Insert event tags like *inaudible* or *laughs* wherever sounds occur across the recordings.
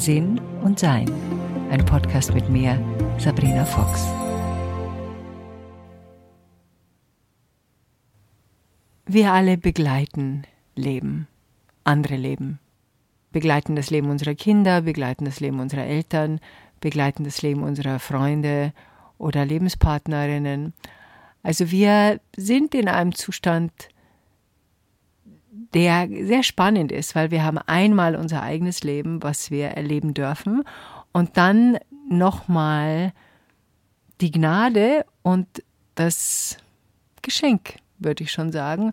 Sinn und Sein. Ein Podcast mit mir, Sabrina Fox. Wir alle begleiten Leben, andere Leben. Begleiten das Leben unserer Kinder, begleiten das Leben unserer Eltern, begleiten das Leben unserer Freunde oder Lebenspartnerinnen. Also wir sind in einem Zustand, der sehr spannend ist, weil wir haben einmal unser eigenes Leben, was wir erleben dürfen, und dann nochmal die Gnade und das Geschenk, würde ich schon sagen,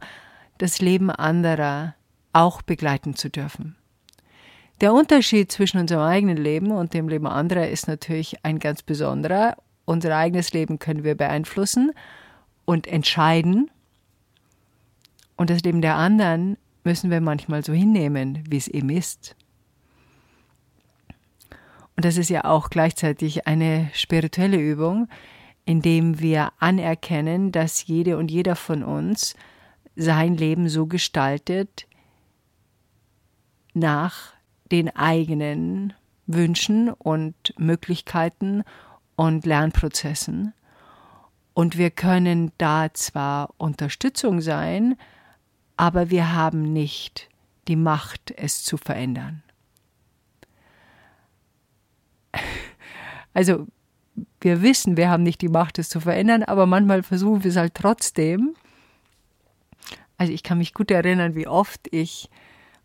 das Leben anderer auch begleiten zu dürfen. Der Unterschied zwischen unserem eigenen Leben und dem Leben anderer ist natürlich ein ganz besonderer. Unser eigenes Leben können wir beeinflussen und entscheiden. Und das Leben der anderen müssen wir manchmal so hinnehmen, wie es eben ist. Und das ist ja auch gleichzeitig eine spirituelle Übung, indem wir anerkennen, dass jede und jeder von uns sein Leben so gestaltet nach den eigenen Wünschen und Möglichkeiten und Lernprozessen. Und wir können da zwar Unterstützung sein, aber wir haben nicht die Macht, es zu verändern. Also wir wissen, wir haben nicht die Macht, es zu verändern, aber manchmal versuchen wir es halt trotzdem. Also ich kann mich gut erinnern, wie oft ich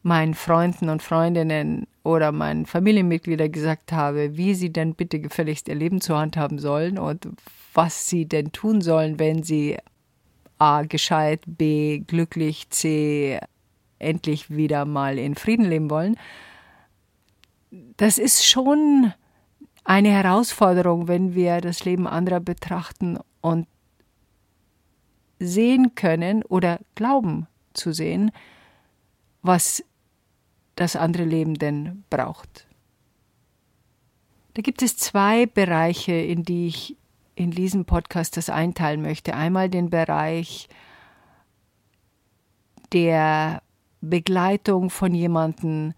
meinen Freunden und Freundinnen oder meinen Familienmitgliedern gesagt habe, wie sie denn bitte gefälligst ihr Leben zur Hand haben sollen und was sie denn tun sollen, wenn sie A gescheit, B glücklich, C endlich wieder mal in Frieden leben wollen. Das ist schon eine Herausforderung, wenn wir das Leben anderer betrachten und sehen können oder glauben zu sehen, was das andere Leben denn braucht. Da gibt es zwei Bereiche, in die ich in diesem Podcast das einteilen möchte. Einmal den Bereich der Begleitung von jemanden,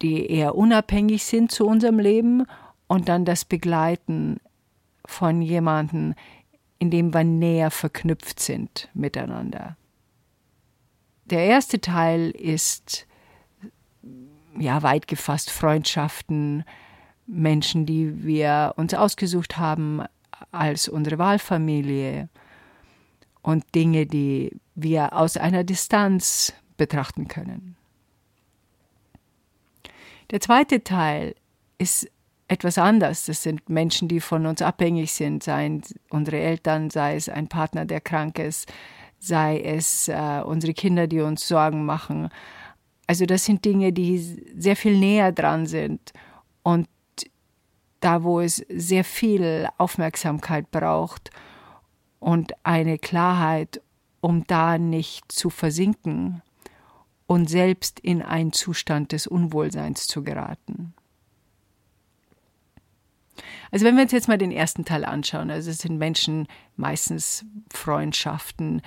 die eher unabhängig sind zu unserem Leben und dann das Begleiten von jemanden, in dem wir näher verknüpft sind miteinander. Der erste Teil ist ja weit gefasst Freundschaften, Menschen, die wir uns ausgesucht haben, als unsere Wahlfamilie und Dinge, die wir aus einer Distanz betrachten können. Der zweite Teil ist etwas anders. Das sind Menschen, die von uns abhängig sind, seien unsere Eltern, sei es ein Partner, der krank ist, sei es äh, unsere Kinder, die uns Sorgen machen. Also das sind Dinge, die sehr viel näher dran sind und da, wo es sehr viel Aufmerksamkeit braucht und eine Klarheit, um da nicht zu versinken und selbst in einen Zustand des Unwohlseins zu geraten. Also wenn wir uns jetzt mal den ersten Teil anschauen, also es sind Menschen, meistens Freundschaften,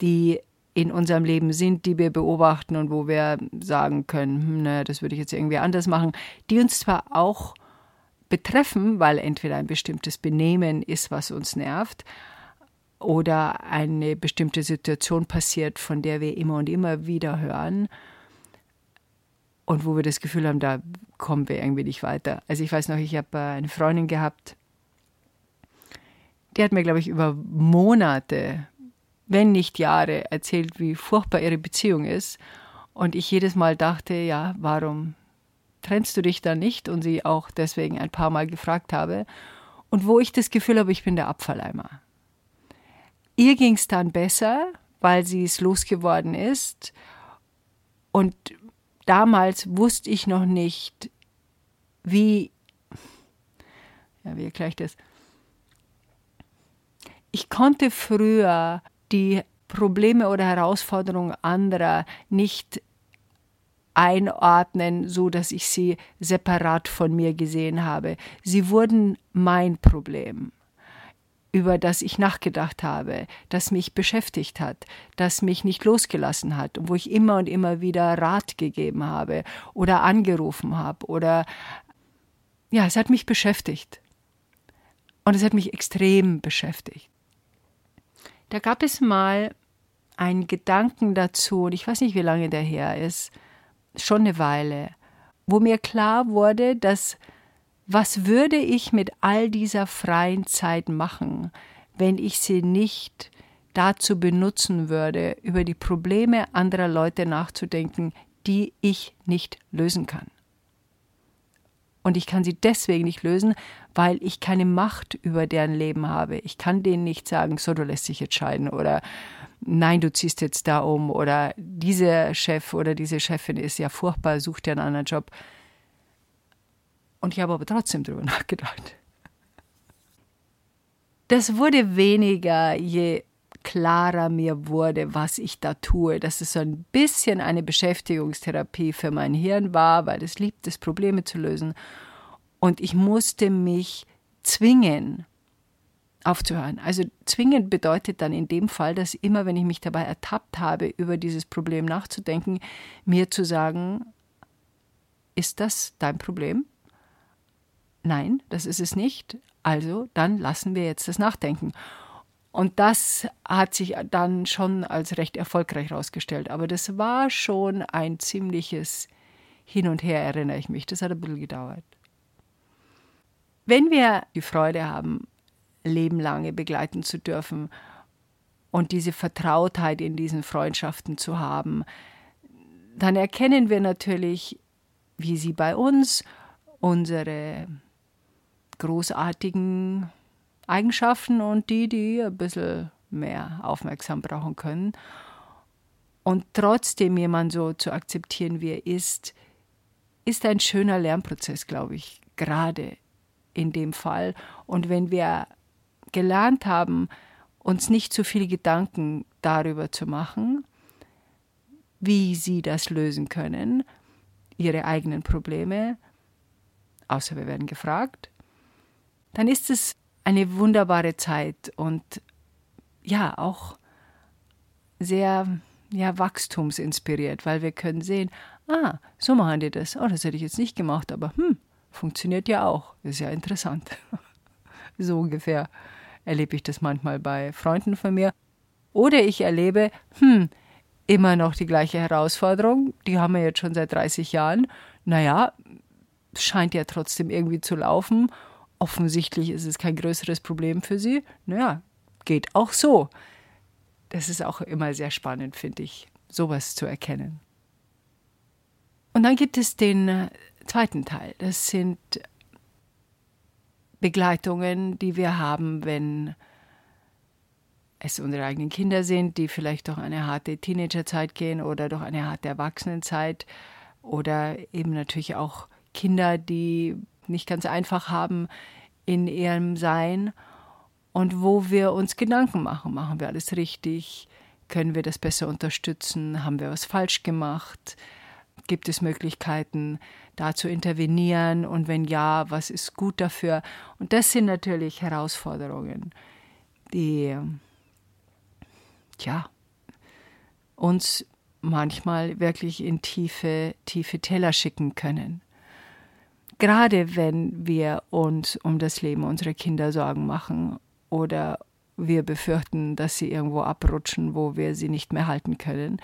die in unserem Leben sind, die wir beobachten und wo wir sagen können, hm, ne, das würde ich jetzt irgendwie anders machen, die uns zwar auch betreffen, weil entweder ein bestimmtes Benehmen ist, was uns nervt, oder eine bestimmte Situation passiert, von der wir immer und immer wieder hören und wo wir das Gefühl haben, da kommen wir irgendwie nicht weiter. Also ich weiß noch, ich habe äh, eine Freundin gehabt, die hat mir, glaube ich, über Monate, wenn nicht Jahre, erzählt, wie furchtbar ihre Beziehung ist. Und ich jedes Mal dachte, ja, warum trennst du dich da nicht? Und sie auch deswegen ein paar Mal gefragt habe. Und wo ich das Gefühl habe, ich bin der Abfalleimer. Ihr ging es dann besser, weil sie es losgeworden ist. Und damals wusste ich noch nicht, wie, ja, wie erkläre ich das? Ich konnte früher die Probleme oder Herausforderungen anderer nicht einordnen, so dass ich sie separat von mir gesehen habe. Sie wurden mein Problem, über das ich nachgedacht habe, das mich beschäftigt hat, das mich nicht losgelassen hat und wo ich immer und immer wieder Rat gegeben habe oder angerufen habe oder ja, es hat mich beschäftigt. Und es hat mich extrem beschäftigt. Da gab es mal einen Gedanken dazu, und ich weiß nicht, wie lange der her ist, schon eine Weile, wo mir klar wurde, dass was würde ich mit all dieser freien Zeit machen, wenn ich sie nicht dazu benutzen würde, über die Probleme anderer Leute nachzudenken, die ich nicht lösen kann. Und ich kann sie deswegen nicht lösen, weil ich keine Macht über deren Leben habe. Ich kann denen nicht sagen, so, du lässt dich jetzt scheiden oder nein, du ziehst jetzt da um oder dieser Chef oder diese Chefin ist ja furchtbar, such dir einen anderen Job. Und ich habe aber trotzdem darüber *laughs* nachgedacht. Das wurde weniger, je klarer mir wurde, was ich da tue, dass es so ein bisschen eine Beschäftigungstherapie für mein Hirn war, weil es liebt es, Probleme zu lösen. Und ich musste mich zwingen, aufzuhören. Also zwingend bedeutet dann in dem Fall, dass immer, wenn ich mich dabei ertappt habe, über dieses Problem nachzudenken, mir zu sagen, ist das dein Problem? Nein, das ist es nicht. Also dann lassen wir jetzt das Nachdenken. Und das hat sich dann schon als recht erfolgreich herausgestellt. Aber das war schon ein ziemliches Hin und Her, erinnere ich mich. Das hat ein bisschen gedauert. Wenn wir die Freude haben, lebenlange begleiten zu dürfen und diese Vertrautheit in diesen Freundschaften zu haben, dann erkennen wir natürlich, wie sie bei uns unsere großartigen Eigenschaften und die, die ein bisschen mehr aufmerksam brauchen können. Und trotzdem jemand so zu akzeptieren, wie er ist, ist ein schöner Lernprozess, glaube ich, gerade in dem Fall. Und wenn wir gelernt haben, uns nicht zu viele Gedanken darüber zu machen, wie sie das lösen können, ihre eigenen Probleme, außer wir werden gefragt, dann ist es eine wunderbare Zeit und ja, auch sehr ja, wachstumsinspiriert, weil wir können sehen, ah, so machen die das. Oh, das hätte ich jetzt nicht gemacht, aber hm, funktioniert ja auch. Ist ja interessant. *laughs* so ungefähr erlebe ich das manchmal bei Freunden von mir. Oder ich erlebe, hm, immer noch die gleiche Herausforderung, die haben wir jetzt schon seit 30 Jahren. Naja, scheint ja trotzdem irgendwie zu laufen offensichtlich ist es kein größeres Problem für sie. Naja, geht auch so. Das ist auch immer sehr spannend, finde ich, sowas zu erkennen. Und dann gibt es den äh, zweiten Teil. Das sind Begleitungen, die wir haben, wenn es unsere eigenen Kinder sind, die vielleicht durch eine harte Teenagerzeit gehen oder durch eine harte Erwachsenenzeit oder eben natürlich auch Kinder, die nicht ganz einfach haben in ihrem Sein und wo wir uns Gedanken machen. Machen wir alles richtig? Können wir das besser unterstützen? Haben wir was falsch gemacht? Gibt es Möglichkeiten, da zu intervenieren? Und wenn ja, was ist gut dafür? Und das sind natürlich Herausforderungen, die ja, uns manchmal wirklich in tiefe, tiefe Teller schicken können gerade wenn wir uns um das Leben unserer Kinder Sorgen machen oder wir befürchten, dass sie irgendwo abrutschen, wo wir sie nicht mehr halten können.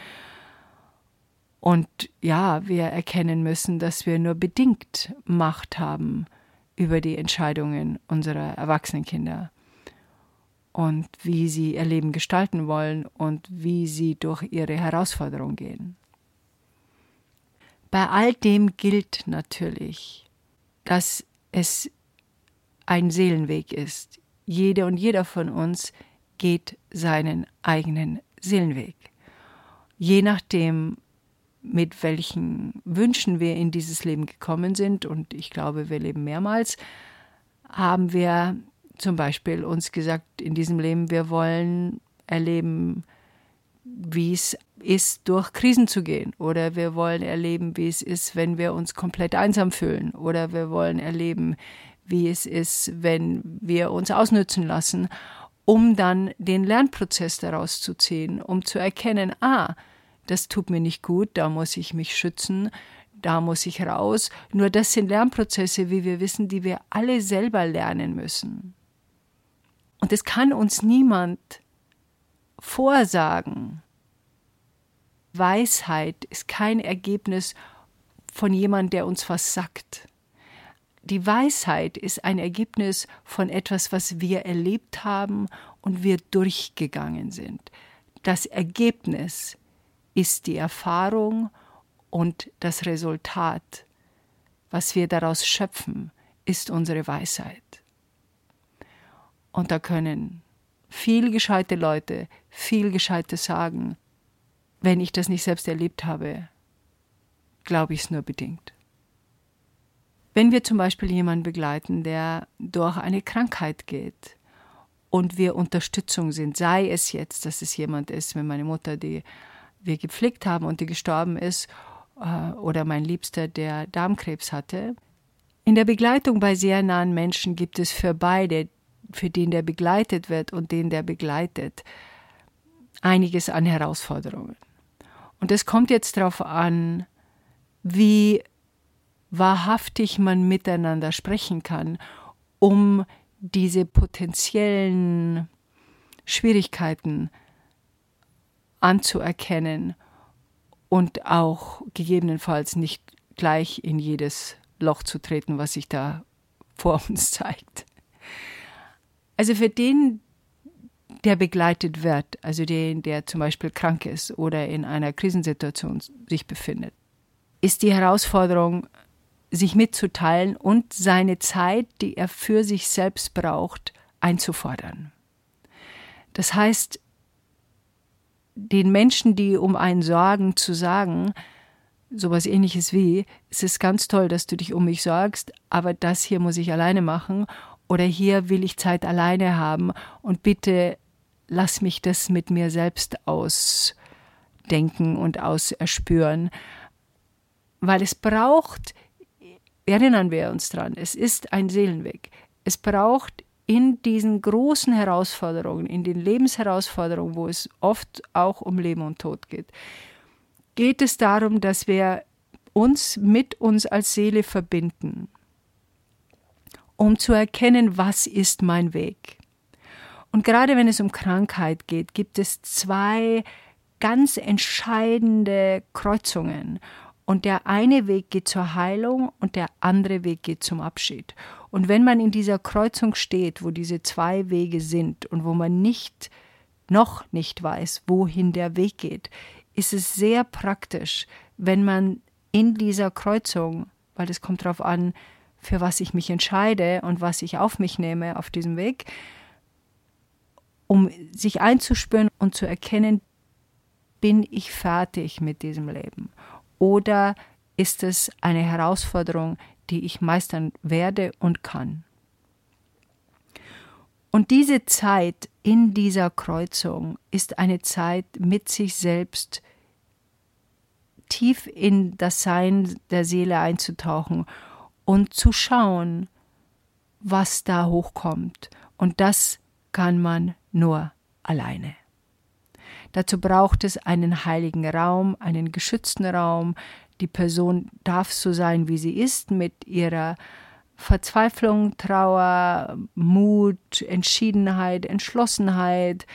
Und ja, wir erkennen müssen, dass wir nur bedingt Macht haben über die Entscheidungen unserer Erwachsenenkinder und wie sie ihr Leben gestalten wollen und wie sie durch ihre Herausforderungen gehen. Bei all dem gilt natürlich, dass es ein Seelenweg ist. Jede und jeder von uns geht seinen eigenen Seelenweg. Je nachdem, mit welchen Wünschen wir in dieses Leben gekommen sind, und ich glaube, wir leben mehrmals, haben wir zum Beispiel uns gesagt, in diesem Leben, wir wollen erleben, wie es ist, durch Krisen zu gehen. Oder wir wollen erleben, wie es ist, wenn wir uns komplett einsam fühlen. Oder wir wollen erleben, wie es ist, wenn wir uns ausnützen lassen, um dann den Lernprozess daraus zu ziehen, um zu erkennen, ah, das tut mir nicht gut, da muss ich mich schützen, da muss ich raus. Nur das sind Lernprozesse, wie wir wissen, die wir alle selber lernen müssen. Und es kann uns niemand vorsagen. Weisheit ist kein Ergebnis von jemandem, der uns was sagt. Die Weisheit ist ein Ergebnis von etwas, was wir erlebt haben und wir durchgegangen sind. Das Ergebnis ist die Erfahrung und das Resultat, was wir daraus schöpfen, ist unsere Weisheit. Und da können viel gescheite Leute viel Gescheites sagen. Wenn ich das nicht selbst erlebt habe, glaube ich es nur bedingt. Wenn wir zum Beispiel jemanden begleiten, der durch eine Krankheit geht und wir Unterstützung sind, sei es jetzt, dass es jemand ist, wie meine Mutter, die wir gepflegt haben und die gestorben ist, äh, oder mein Liebster, der Darmkrebs hatte. In der Begleitung bei sehr nahen Menschen gibt es für beide, für den der begleitet wird und den der begleitet, einiges an Herausforderungen. Und es kommt jetzt darauf an, wie wahrhaftig man miteinander sprechen kann, um diese potenziellen Schwierigkeiten anzuerkennen und auch gegebenenfalls nicht gleich in jedes Loch zu treten, was sich da *laughs* vor uns zeigt. Also für den, der begleitet wird, also den, der zum Beispiel krank ist oder in einer Krisensituation sich befindet, ist die Herausforderung, sich mitzuteilen und seine Zeit, die er für sich selbst braucht, einzufordern. Das heißt, den Menschen, die um einen sorgen, zu sagen, sowas ähnliches wie, es ist ganz toll, dass du dich um mich sorgst, aber das hier muss ich alleine machen oder hier will ich Zeit alleine haben und bitte lass mich das mit mir selbst ausdenken und auserspüren, weil es braucht, erinnern wir uns dran, es ist ein Seelenweg. Es braucht in diesen großen Herausforderungen, in den Lebensherausforderungen, wo es oft auch um Leben und Tod geht, geht es darum, dass wir uns mit uns als Seele verbinden, um zu erkennen, was ist mein Weg. Und gerade wenn es um Krankheit geht, gibt es zwei ganz entscheidende Kreuzungen. Und der eine Weg geht zur Heilung und der andere Weg geht zum Abschied. Und wenn man in dieser Kreuzung steht, wo diese zwei Wege sind und wo man nicht, noch nicht weiß, wohin der Weg geht, ist es sehr praktisch, wenn man in dieser Kreuzung, weil es kommt darauf an, für was ich mich entscheide und was ich auf mich nehme auf diesem Weg, um sich einzuspüren und zu erkennen, bin ich fertig mit diesem Leben? Oder ist es eine Herausforderung, die ich meistern werde und kann? Und diese Zeit in dieser Kreuzung ist eine Zeit mit sich selbst tief in das Sein der Seele einzutauchen und zu schauen, was da hochkommt. Und das kann man nur alleine. Dazu braucht es einen heiligen Raum, einen geschützten Raum. Die Person darf so sein, wie sie ist, mit ihrer Verzweiflung, Trauer, Mut, Entschiedenheit, Entschlossenheit,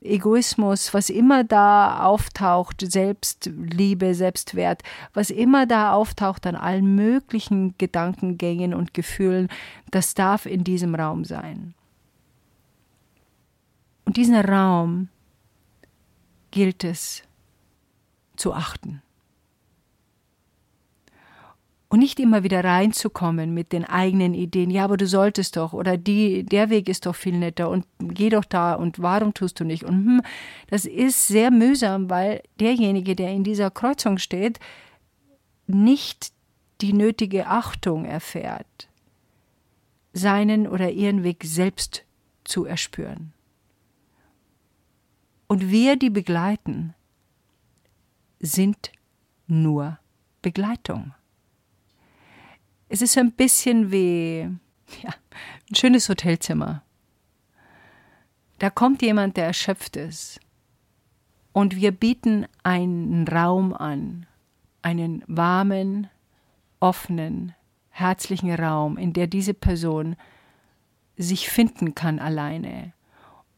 Egoismus, was immer da auftaucht, Selbstliebe, Selbstwert, was immer da auftaucht an allen möglichen Gedankengängen und Gefühlen, das darf in diesem Raum sein. Und diesen Raum gilt es zu achten. Und nicht immer wieder reinzukommen mit den eigenen Ideen, ja, aber du solltest doch, oder die, der Weg ist doch viel netter. Und geh doch da. Und warum tust du nicht? Und hm, das ist sehr mühsam, weil derjenige, der in dieser Kreuzung steht, nicht die nötige Achtung erfährt, seinen oder ihren Weg selbst zu erspüren. Und wir, die begleiten, sind nur Begleitung. Es ist ein bisschen wie ja, ein schönes Hotelzimmer. Da kommt jemand, der erschöpft ist. Und wir bieten einen Raum an, einen warmen, offenen, herzlichen Raum, in der diese Person sich finden kann alleine.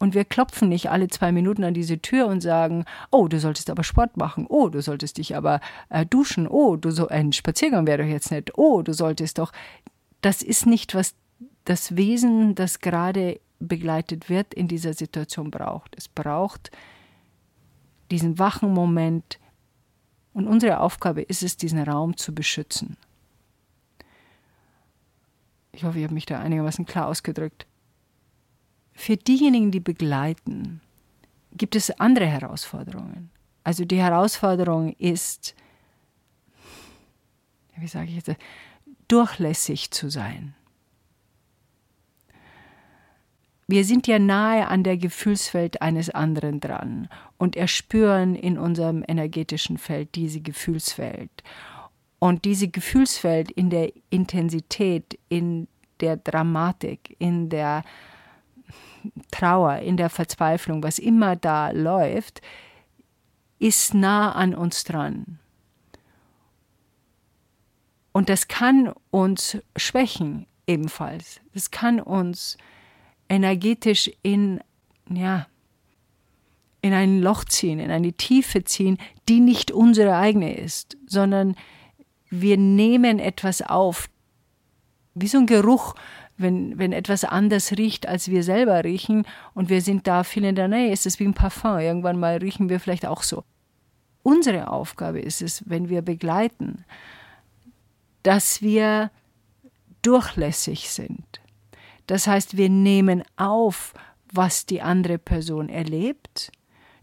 Und wir klopfen nicht alle zwei Minuten an diese Tür und sagen, oh, du solltest aber Sport machen, oh, du solltest dich aber äh, duschen, oh, du so ein Spaziergang wäre doch jetzt nicht, oh, du solltest doch. Das ist nicht, was das Wesen, das gerade begleitet wird, in dieser Situation braucht. Es braucht diesen wachen Moment. Und unsere Aufgabe ist es, diesen Raum zu beschützen. Ich hoffe, ich habe mich da einigermaßen klar ausgedrückt. Für diejenigen, die begleiten, gibt es andere Herausforderungen. Also die Herausforderung ist, wie sage ich jetzt, durchlässig zu sein. Wir sind ja nahe an der Gefühlswelt eines anderen dran und erspüren in unserem energetischen Feld diese Gefühlswelt. Und diese Gefühlswelt in der Intensität, in der Dramatik, in der Trauer, in der Verzweiflung, was immer da läuft, ist nah an uns dran. Und das kann uns schwächen ebenfalls. Das kann uns energetisch in, ja, in ein Loch ziehen, in eine Tiefe ziehen, die nicht unsere eigene ist, sondern wir nehmen etwas auf, wie so ein Geruch, wenn, wenn etwas anders riecht, als wir selber riechen und wir sind da viel in der Nähe, ist es wie ein Parfum. Irgendwann mal riechen wir vielleicht auch so. Unsere Aufgabe ist es, wenn wir begleiten, dass wir durchlässig sind. Das heißt, wir nehmen auf, was die andere Person erlebt,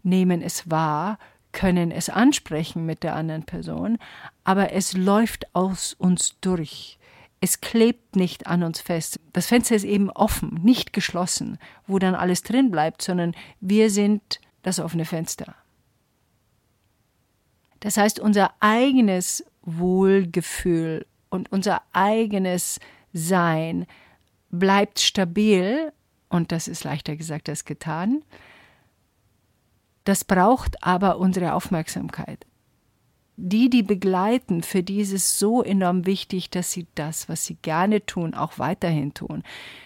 nehmen es wahr, können es ansprechen mit der anderen Person, aber es läuft aus uns durch. Es klebt nicht an uns fest. Das Fenster ist eben offen, nicht geschlossen, wo dann alles drin bleibt, sondern wir sind das offene Fenster. Das heißt, unser eigenes Wohlgefühl und unser eigenes Sein bleibt stabil, und das ist leichter gesagt als getan. Das braucht aber unsere Aufmerksamkeit die, die begleiten, für die ist es so enorm wichtig, dass sie das, was sie gerne tun, auch weiterhin tun,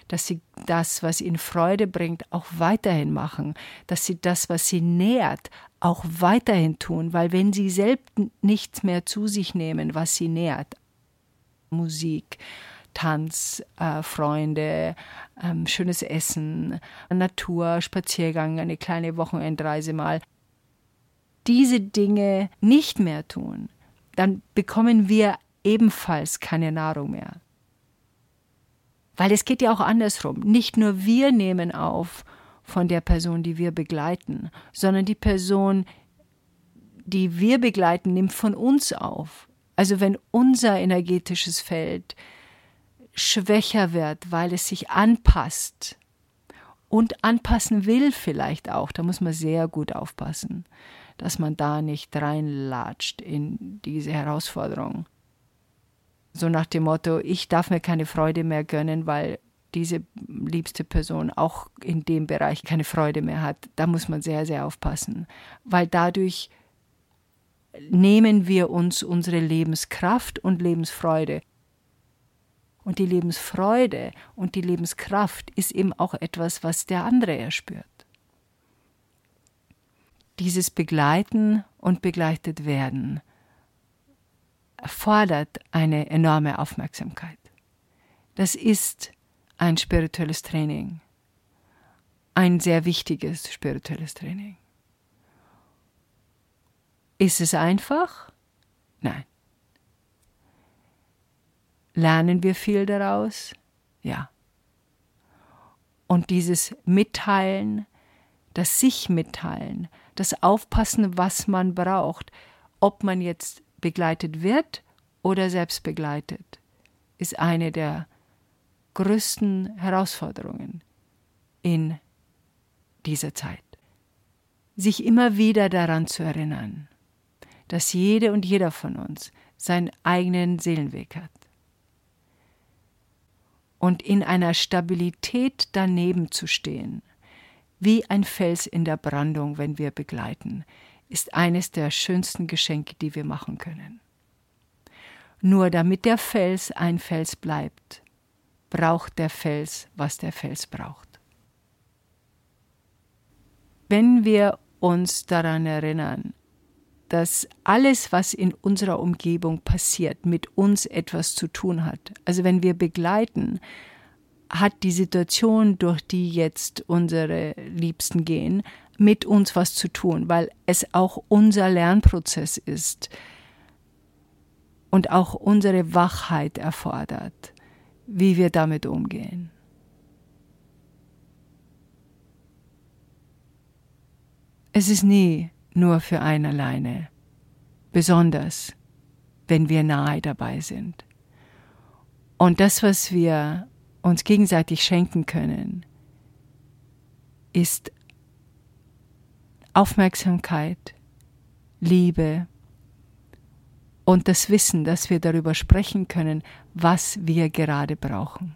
dass sie das, was ihnen Freude bringt, auch weiterhin machen, dass sie das, was sie nährt, auch weiterhin tun, weil wenn sie selbst nichts mehr zu sich nehmen, was sie nährt, Musik, Tanz, äh, Freunde, ähm, schönes Essen, Natur, Spaziergang, eine kleine Wochenendreise mal, diese Dinge nicht mehr tun, dann bekommen wir ebenfalls keine Nahrung mehr. Weil es geht ja auch andersrum. Nicht nur wir nehmen auf von der Person, die wir begleiten, sondern die Person, die wir begleiten, nimmt von uns auf. Also wenn unser energetisches Feld schwächer wird, weil es sich anpasst und anpassen will vielleicht auch, da muss man sehr gut aufpassen dass man da nicht reinlatscht in diese Herausforderung. So nach dem Motto, ich darf mir keine Freude mehr gönnen, weil diese liebste Person auch in dem Bereich keine Freude mehr hat. Da muss man sehr, sehr aufpassen, weil dadurch nehmen wir uns unsere Lebenskraft und Lebensfreude. Und die Lebensfreude und die Lebenskraft ist eben auch etwas, was der andere erspürt dieses Begleiten und begleitet werden erfordert eine enorme Aufmerksamkeit. Das ist ein spirituelles Training, ein sehr wichtiges spirituelles Training. Ist es einfach? Nein. Lernen wir viel daraus? Ja. Und dieses Mitteilen, das sich mitteilen, das Aufpassen, was man braucht, ob man jetzt begleitet wird oder selbst begleitet, ist eine der größten Herausforderungen in dieser Zeit. Sich immer wieder daran zu erinnern, dass jede und jeder von uns seinen eigenen Seelenweg hat. Und in einer Stabilität daneben zu stehen wie ein Fels in der Brandung, wenn wir begleiten, ist eines der schönsten Geschenke, die wir machen können. Nur damit der Fels ein Fels bleibt, braucht der Fels, was der Fels braucht. Wenn wir uns daran erinnern, dass alles, was in unserer Umgebung passiert, mit uns etwas zu tun hat. Also wenn wir begleiten, hat die Situation, durch die jetzt unsere Liebsten gehen, mit uns was zu tun, weil es auch unser Lernprozess ist und auch unsere Wachheit erfordert, wie wir damit umgehen. Es ist nie nur für einen alleine, besonders wenn wir nahe dabei sind. Und das, was wir uns gegenseitig schenken können, ist Aufmerksamkeit, Liebe und das Wissen, dass wir darüber sprechen können, was wir gerade brauchen.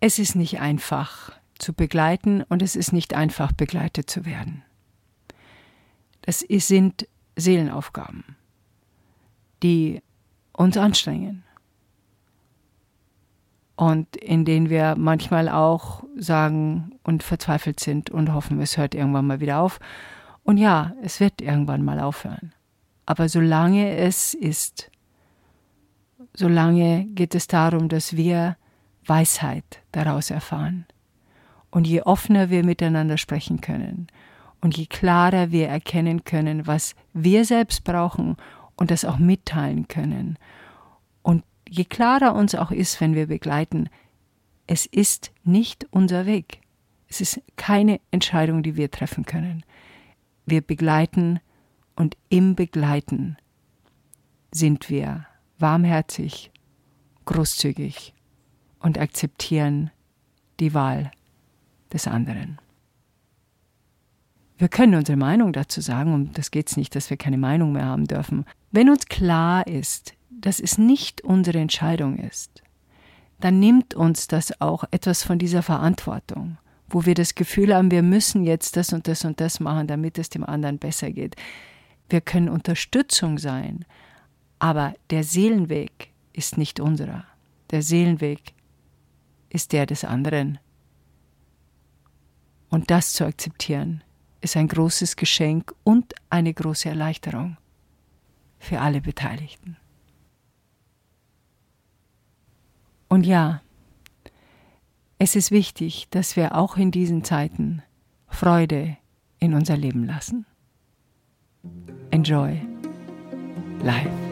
Es ist nicht einfach zu begleiten und es ist nicht einfach begleitet zu werden. Das sind Seelenaufgaben, die uns anstrengen und in denen wir manchmal auch sagen und verzweifelt sind und hoffen, es hört irgendwann mal wieder auf. Und ja, es wird irgendwann mal aufhören. Aber solange es ist, solange geht es darum, dass wir Weisheit daraus erfahren. Und je offener wir miteinander sprechen können und je klarer wir erkennen können, was wir selbst brauchen und das auch mitteilen können. Und je klarer uns auch ist, wenn wir begleiten, es ist nicht unser Weg. Es ist keine Entscheidung, die wir treffen können. Wir begleiten und im Begleiten sind wir warmherzig, großzügig und akzeptieren die Wahl des anderen. Wir können unsere Meinung dazu sagen, und das geht es nicht, dass wir keine Meinung mehr haben dürfen. Wenn uns klar ist, dass es nicht unsere Entscheidung ist, dann nimmt uns das auch etwas von dieser Verantwortung, wo wir das Gefühl haben, wir müssen jetzt das und das und das machen, damit es dem anderen besser geht. Wir können Unterstützung sein, aber der Seelenweg ist nicht unserer. Der Seelenweg ist der des anderen. Und das zu akzeptieren, ist ein großes Geschenk und eine große Erleichterung für alle Beteiligten. Und ja, es ist wichtig, dass wir auch in diesen Zeiten Freude in unser Leben lassen. Enjoy life.